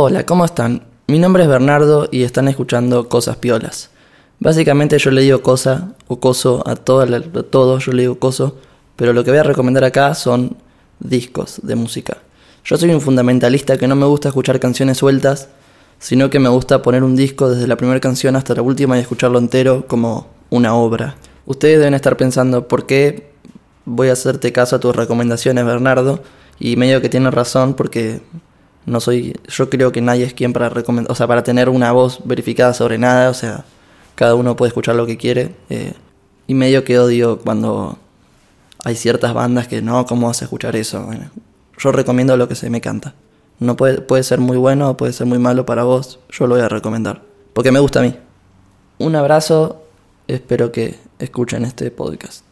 Hola, ¿cómo están? Mi nombre es Bernardo y están escuchando Cosas Piolas. Básicamente yo le digo cosa o coso a, todo, a todo, yo le digo coso, pero lo que voy a recomendar acá son discos de música. Yo soy un fundamentalista que no me gusta escuchar canciones sueltas, sino que me gusta poner un disco desde la primera canción hasta la última y escucharlo entero como una obra. Ustedes deben estar pensando, ¿por qué voy a hacerte caso a tus recomendaciones, Bernardo? Y medio que tiene razón porque no soy, yo creo que nadie es quien para recomendar, o sea, para tener una voz verificada sobre nada, o sea, cada uno puede escuchar lo que quiere. Eh, y medio que odio cuando hay ciertas bandas que no, ¿cómo vas a escuchar eso? yo recomiendo lo que se me canta. No puede, puede ser muy bueno o puede ser muy malo para vos, yo lo voy a recomendar, porque me gusta a mí. Un abrazo, espero que escuchen este podcast.